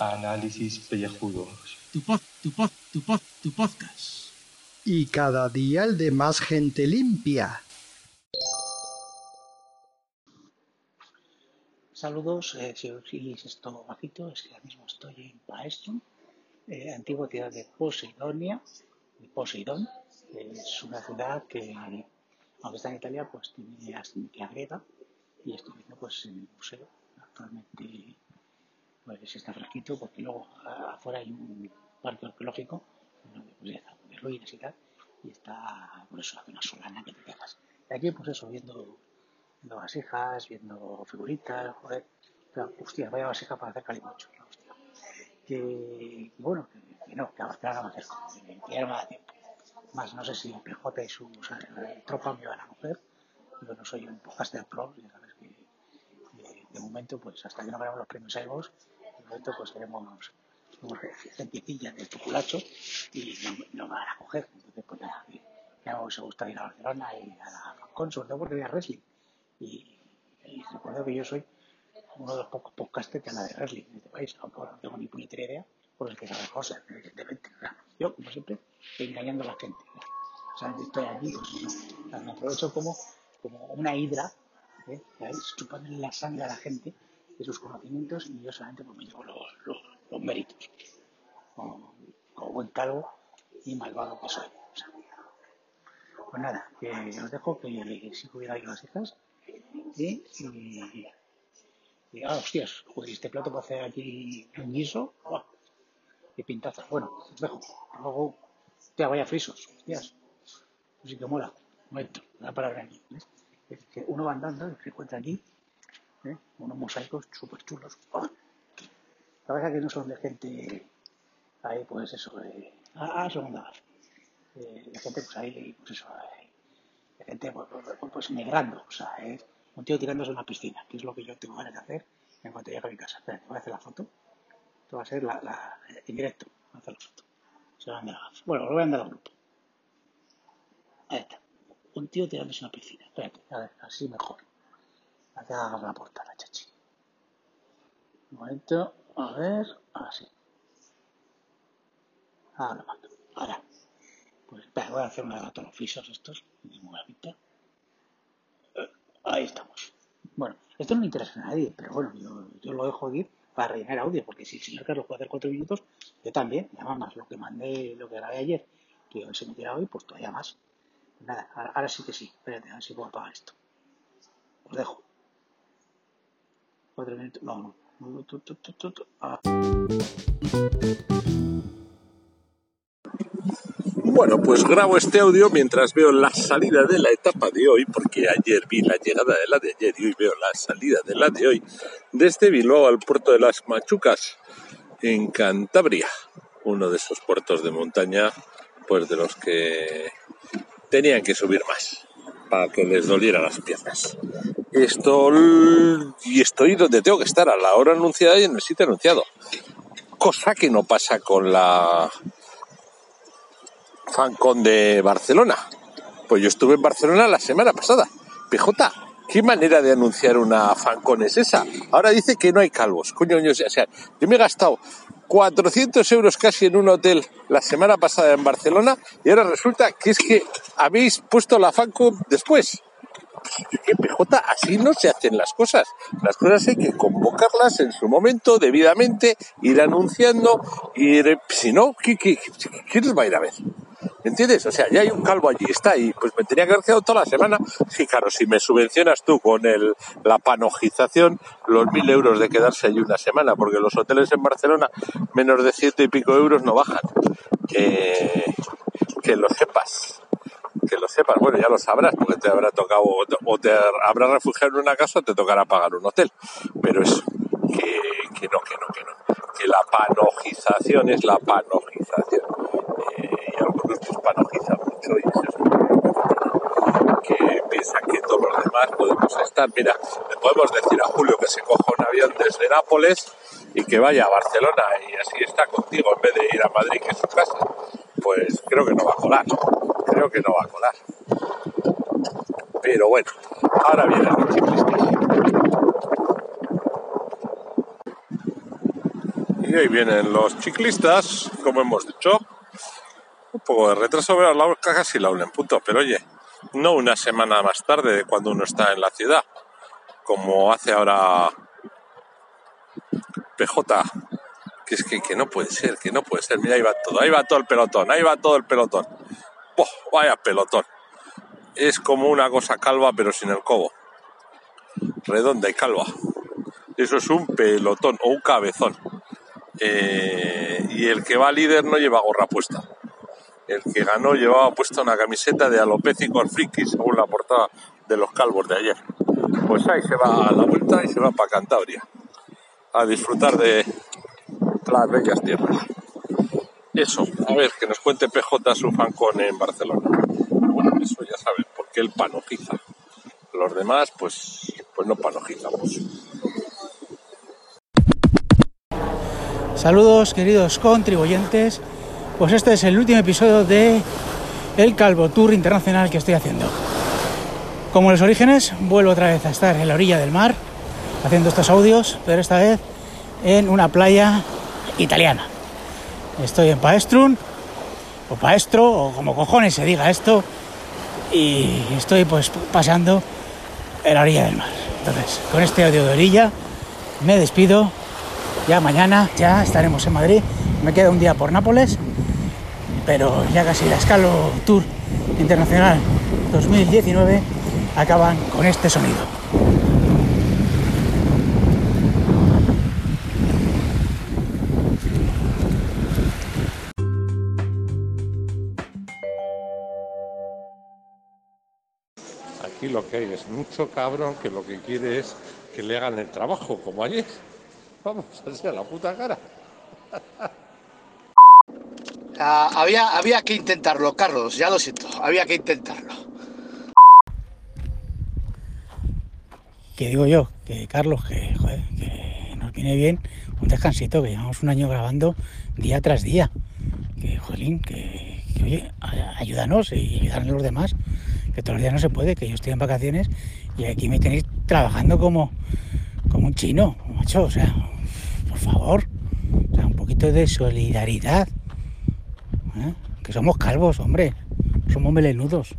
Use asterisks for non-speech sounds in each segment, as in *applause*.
Análisis pellejudos. Tu pod, tu pod, tu pod, tu podcast. Y cada día el de más gente limpia. Saludos, eh, si oís esto bajito, es que ahora mismo estoy en Paestum, eh, antigua ciudad de Poseidonia, de Poseidón. Es una ciudad que, aunque está en Italia, pues tiene ascendencia griega y estoy viendo pues en el museo. Actualmente pues está fresquito porque luego afuera hay un parque arqueológico donde, pues, de ruinas y tal, y está por eso hace una solana que te cagas. Y aquí pues eso, viendo viendo vasijas, viendo figuritas, joder. Pero, hostia, vaya vasija para hacer calimocho, ¿no? hostia. Que, bueno, que, no, que a Barcelona no me acerco, que, que me da tiempo. Más no sé si el PJ y su o sea, tropa me van a coger. Yo no soy un podcaster pro, ya sabes que de, momento, pues hasta que no ganemos los premios Aegos, de momento pues tenemos gentecilla de populacho y no, no me van a coger. Entonces, pues nada, me hubiese gustado ir a Barcelona y a la sobre todo porque había wrestling. Y, y recuerdo que yo soy uno de los pocos podcasters que habla de wrestling en este país, aunque no tengo ni puñetera idea por el que sabe cosas, evidentemente. Yo, como siempre, engañando a la gente. O sea, estoy pues no. Me aprovecho como, como una hidra, ¿eh? la sangre a la gente de sus conocimientos y yo solamente pues, me llevo los, los, los méritos. Como, buen calvo y malvado que soy. O sea, pues nada, que os dejo que si hubiera ahí las hijas. Y, y, y, ah, hostias, este plato para hacer aquí un guiso. ¡buah! Qué pintaza. Bueno, os dejo. Luego, hostia, vaya frisos. Hostias. Eso sí que mola. Momento, una palabra aquí. Es que uno va andando y se encuentra aquí ¿eh? unos mosaicos súper chulos. ¡Ah! La verdad que no son de gente ahí, pues eso, eh, ah, ah, segunda eh, de gente pues ahí, pues eso, eh, de gente pues, pues, pues migrando, o sea, es un tío tirándose a una piscina, que es lo que yo tengo ganas de hacer en cuanto llegue a mi casa. Voy a hacer la foto. Esto va a ser la, la, en directo, voy a hacer la foto. Se a mandar a- Bueno, lo a mandar al grupo. Ahí está. Un tío tirándose una piscina. Espérate, a ver, así mejor. Hagas la portada, chachi. Un momento, a ver. Ahora lo mando. Ahora. Pues espera, voy a hacer una de los frisos estos. que tengo una pinta. Eh, Ahí estamos. Bueno, esto no le interesa a nadie, pero bueno, yo, yo lo dejo ir para rellenar audio, porque si el señor Carlos puede hacer cuatro minutos, yo también, y además más lo que mandé, lo que grabé ayer, que se metiera hoy, pues todavía más. Nada, ahora, ahora sí que sí. Espérate, a ver si puedo apagar esto. Os dejo. Cuatro minutos. No, no. Ah. Bueno, pues grabo este audio mientras veo la salida de la etapa de hoy, porque ayer vi la llegada de la de ayer y hoy veo la salida de la de hoy, desde Bilbao al puerto de las Machucas, en Cantabria, uno de esos puertos de montaña, pues de los que tenían que subir más, para que les doliera las piernas. Esto, y estoy donde tengo que estar, a la hora anunciada y en el sitio anunciado. Cosa que no pasa con la FanCon de Barcelona. Pues yo estuve en Barcelona la semana pasada. PJ, ¿qué manera de anunciar una FanCon es esa? Ahora dice que no hay calvos. Coño, coño, o sea, yo me he gastado 400 euros casi en un hotel la semana pasada en Barcelona y ahora resulta que es que habéis puesto la FanCon después. ¿Qué PJ? Así no se hacen las cosas. Las cosas hay que convocarlas en su momento, debidamente, ir anunciando, ir... Si no, ¿qué, qué, qué- quién les va a ir a ver? ¿Me entiendes? O sea, ya hay un calvo allí, está ahí. Pues me tenía que haber quedado toda la semana. Sí, claro, si me subvencionas tú con el, la panojización, los mil euros de quedarse allí una semana, porque los hoteles en Barcelona, menos de ciento y pico euros no bajan. Que, que lo sepas. Que lo sepas, bueno, ya lo sabrás, porque te habrá tocado, o te habrá refugiado en una casa o te tocará pagar un hotel. Pero eso, que, que no, que no, que no. Que la panojización es la panojización. Eh, y algunos pues panojizan mucho y es un que piensan que todos los demás podemos estar. Mira, le podemos decir a Julio que se coja un avión desde Nápoles y que vaya a Barcelona y así está contigo en vez de ir a Madrid, que es su casa. Pues creo que no va a colar. Creo que no va a colar. Pero bueno, ahora vienen los ciclistas. Y ahí vienen los ciclistas, como hemos dicho. Un poco de retraso, pero la casi la una en punto. Pero oye, no una semana más tarde de cuando uno está en la ciudad, como hace ahora PJ, que es que, que, no puede ser, que no puede ser. Mira, ahí va todo, ahí va todo el pelotón, ahí va todo el pelotón. ¡Boh! Vaya pelotón. Es como una cosa calva, pero sin el cobo. Redonda y calva. Eso es un pelotón o un cabezón. Eh, y el que va líder no lleva gorra puesta. El que ganó llevaba puesta una camiseta de alopécico al friki, según la portada de los calvos de ayer. Pues ahí se va a la vuelta y se va para Cantabria a disfrutar de las bellas tierras. Eso, a ver, que nos cuente PJ su fancón en Barcelona. Bueno, eso ya saben, porque él panojiza. Los demás, pues, pues no panojizamos. Saludos queridos contribuyentes, pues este es el último episodio de el Calvo Tour Internacional que estoy haciendo. Como los orígenes, vuelvo otra vez a estar en la orilla del mar haciendo estos audios, pero esta vez en una playa italiana. Estoy en Paestrun, o Paestro, o como cojones se diga esto, y estoy pues paseando en la orilla del mar. Entonces, con este audio de orilla, me despido ya mañana ya estaremos en Madrid. Me queda un día por Nápoles, pero ya casi la Escalo Tour Internacional 2019 acaban con este sonido. Lo que hay es mucho cabrón que lo que quiere es que le hagan el trabajo, como ayer. Vamos, *laughs* así a la puta cara. *laughs* Ah, había, había que intentarlo, Carlos, ya lo siento, había que intentarlo. Que digo yo, que Carlos, que, joder, que nos viene bien un descansito, que llevamos un año grabando día tras día. Que, jolín, que, que oye, a- ayúdanos y ayudar a los demás, que todos los días no se puede, que yo estoy en vacaciones y aquí me tenéis trabajando como, como un chino, macho, o sea, por favor, un poquito de solidaridad. ¿eh? Que somos calvos, hombre, somos melenudos.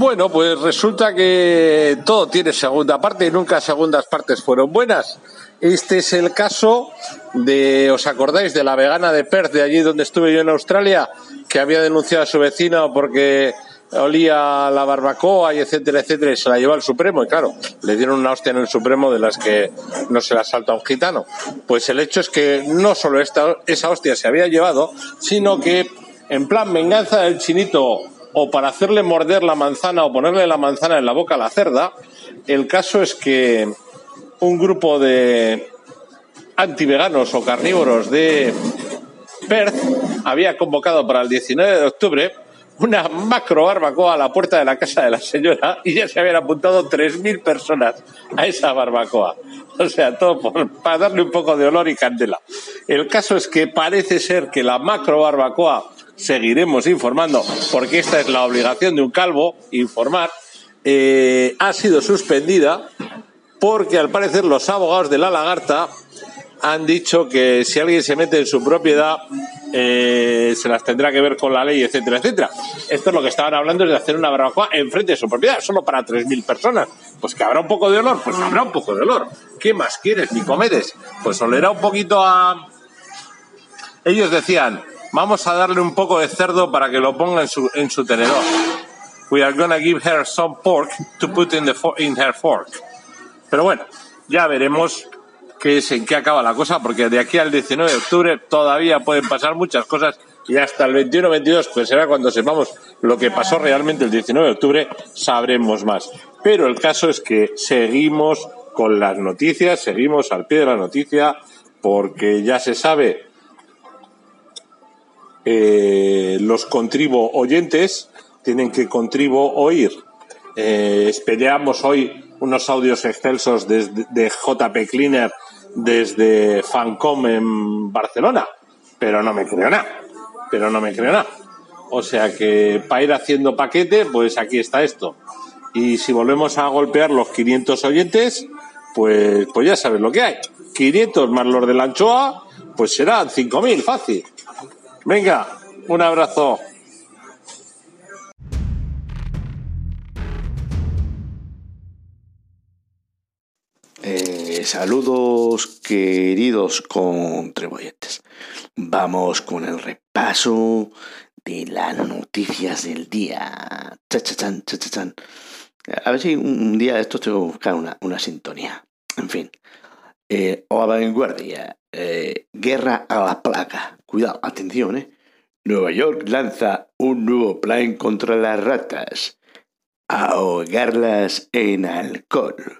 Bueno, pues resulta que todo tiene segunda parte y nunca segundas partes fueron buenas. Este es el caso de, ¿os acordáis de la vegana de Perth, de allí donde estuve yo en Australia, que había denunciado a su vecino porque olía la barbacoa y etcétera, etcétera, y se la llevó al Supremo? Y claro, le dieron una hostia en el Supremo de las que no se la salta un gitano. Pues el hecho es que no solo esa hostia se había llevado, sino que en plan venganza del chinito o para hacerle morder la manzana o ponerle la manzana en la boca a la cerda, el caso es que un grupo de antiveganos o carnívoros de Perth había convocado para el 19 de octubre una macro barbacoa a la puerta de la casa de la señora y ya se habían apuntado 3.000 personas a esa barbacoa. O sea, todo por- para darle un poco de olor y candela. El caso es que parece ser que la macro barbacoa, seguiremos informando, porque esta es la obligación de un calvo, informar, eh, ha sido suspendida porque al parecer los abogados de la lagarta han dicho que si alguien se mete en su propiedad eh, se las tendrá que ver con la ley, etcétera, etcétera. Esto es lo que estaban hablando es de hacer una barbacoa enfrente de su propiedad, solo para 3.000 personas. Pues que habrá un poco de olor, pues habrá un poco de olor. ¿Qué más quieres, Nicomedes? Pues olerá un poquito a... Ellos decían, vamos a darle un poco de cerdo para que lo ponga en su, en su tenedor. We are gonna give her some pork to put in, the in her fork. Pero bueno, ya veremos qué es, en qué acaba la cosa, porque de aquí al 19 de octubre todavía pueden pasar muchas cosas y hasta el 21-22, pues será cuando sepamos lo que pasó realmente el 19 de octubre, sabremos más. Pero el caso es que seguimos con las noticias, seguimos al pie de la noticia, porque ya se sabe eh, los contribo oyentes tienen que contribo oír. Eh, esperamos hoy unos audios excelsos desde, de JP Cleaner desde Fancom en Barcelona. pero no me creo nada. Pero no me creo nada. O sea que para ir haciendo paquete, pues aquí está esto. Y si volvemos a golpear los 500 oyentes, pues, pues ya sabes lo que hay. 500 más los de la anchoa, pues serán 5.000, fácil. Venga, un abrazo. Eh, saludos queridos contribuyentes. Vamos con el repaso de las noticias del día. Chachachán, chachachán. A ver si un día de estos tengo que buscar una, una sintonía. En fin. Eh, o vanguardia. Eh, guerra a la plaga. Cuidado, atención, ¿eh? Nueva York lanza un nuevo plan contra las ratas. Ahogarlas en alcohol.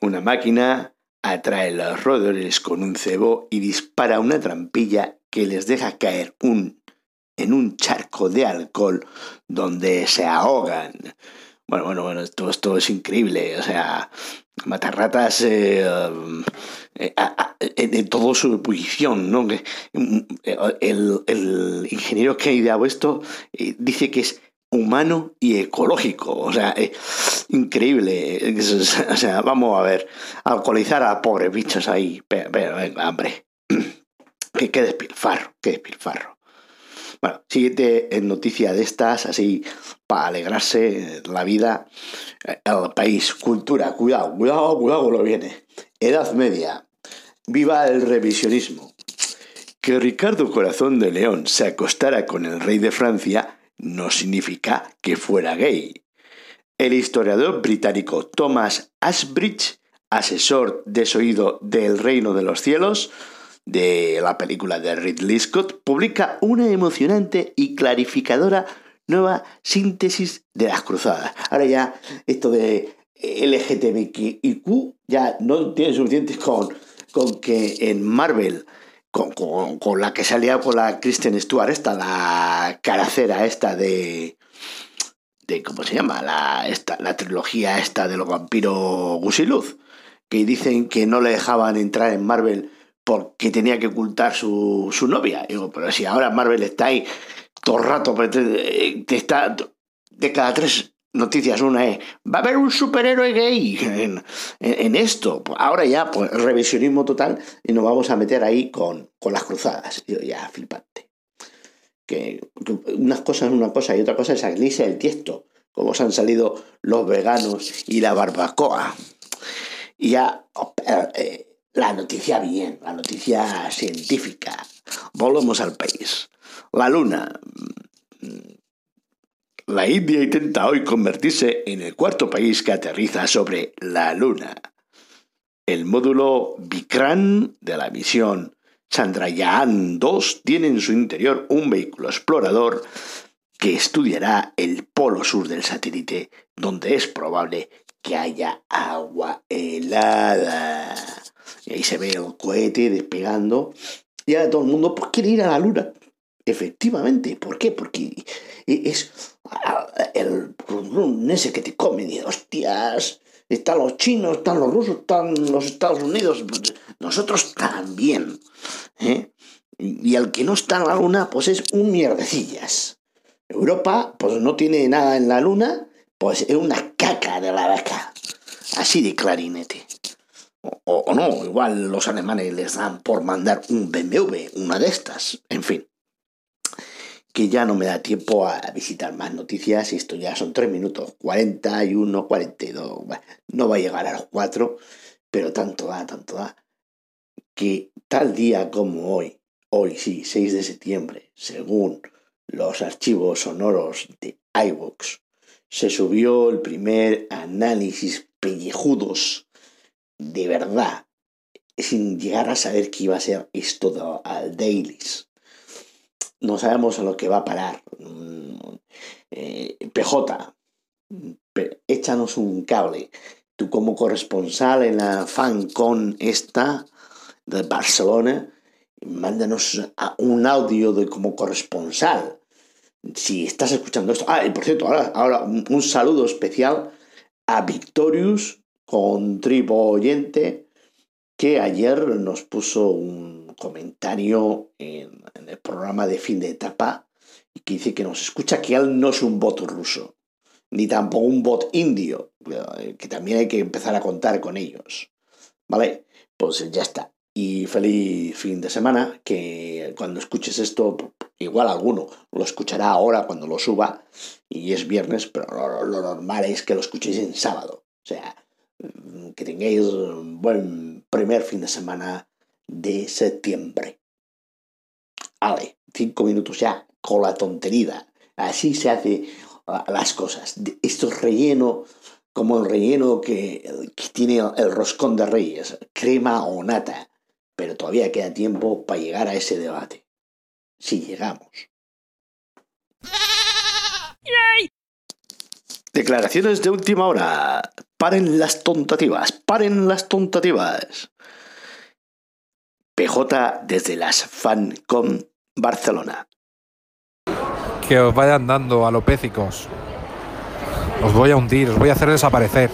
Una máquina atrae los roedores con un cebo y dispara una trampilla que les deja caer un, en un charco de alcohol donde se ahogan. Bueno, bueno, bueno, esto, esto es increíble. O sea, matar ratas eh, eh, en todo su ebullición, ¿no? El, el, ingeniero que ha ideado esto eh, dice que es humano y ecológico. O sea, eh, increíble. O sea, vamos a ver, alcoholizar a pobres bichos ahí. Pero, venga, hombre. *clears throat* qué, qué despilfarro, qué despilfarro. Bueno, siguiente noticia de estas, así para alegrarse la vida, el país, cultura, cuidado, cuidado, cuidado lo viene. Edad media, viva el revisionismo. Que Ricardo Corazón de León se acostara con el rey de Francia no significa que fuera gay. El historiador británico Thomas Ashbridge, asesor desoído del Reino de los Cielos, de la película de Ridley Scott, publica una emocionante y clarificadora nueva síntesis de las cruzadas. Ahora ya esto de LGTBIQ ya no tiene suficientes con, con que en Marvel con, la que se ha liado con la Kristen Stewart, esta, la caracera esta de. de ¿Cómo se llama? La, esta, la trilogía esta de los vampiros Gusiluz, que dicen que no le dejaban entrar en Marvel porque tenía que ocultar su, su novia. Digo, pero si ahora Marvel está ahí todo el rato, pues, te, está. de cada tres noticias. Una es, va a haber un superhéroe gay *laughs* en, esto. Ahora ya, pues revisionismo total y nos vamos a meter ahí con, con las cruzadas. Yo ya, flipante. Que, unas cosas una cosa y otra cosa es Alicia el tiesto. Como se han salido los veganos y la barbacoa. Y ya, eh, la noticia bien, la noticia científica. Volvemos al país. La luna la India intenta hoy convertirse en el cuarto país que aterriza sobre la Luna. El módulo Vikram de la misión Chandrayaan-2 tiene en su interior un vehículo explorador que estudiará el polo sur del satélite, donde es probable que haya agua helada. Y ahí se ve el cohete despegando. Y ahora todo el mundo pues, quiere ir a la Luna. Efectivamente, ¿por qué? Porque es el ese que te come, y hostias, están los chinos, están los rusos, están los Estados Unidos, nosotros también. ¿eh? Y al que no está en la luna, pues es un mierdecillas. Europa, pues no tiene nada en la luna, pues es una caca de la vaca. Así de clarinete. O, o, no, igual los alemanes les dan por mandar un BMW, una de estas. En fin que ya no me da tiempo a visitar más noticias. Esto ya son 3 minutos 41, 42. no va a llegar a los 4, pero tanto da, tanto da. Que tal día como hoy, hoy sí, 6 de septiembre, según los archivos sonoros de iVoox, se subió el primer análisis pellejudos de verdad, sin llegar a saber que iba a ser esto al dailies no sabemos a lo que va a parar. Mm, eh, PJ, échanos un cable. Tú como corresponsal en la FanCon esta de Barcelona, mándanos un audio de como corresponsal. Si estás escuchando esto. Ah, y por cierto, ahora, ahora un saludo especial a Victorius, contribuyente, que ayer nos puso un comentario en, el programa de fin de etapa y que dice que nos escucha que él no es un bot ruso, ni tampoco un bot indio, eh, que también hay que empezar a contar con ellos. ¿Vale? Pues ya está. Y feliz fin de semana, que cuando escuches esto, igual alguno lo escuchará ahora cuando lo suba y es viernes, pero lo, lo normal es que lo escuchéis en sábado. O sea, que tengáis un buen primer fin de semana de septiembre. Vale, cinco minutos ya con la tontería. Así se hace las cosas. Esto es relleno como el relleno que, que tiene el roscón de reyes, crema o nata. Pero todavía queda tiempo para llegar a ese debate. Si llegamos. Declaraciones de última hora. Paren las tontativas, paren las tontativas. PJ desde las FanCon Barcelona. Que os vayan dando alopécicos. Os voy a hundir, os voy a hacer desaparecer.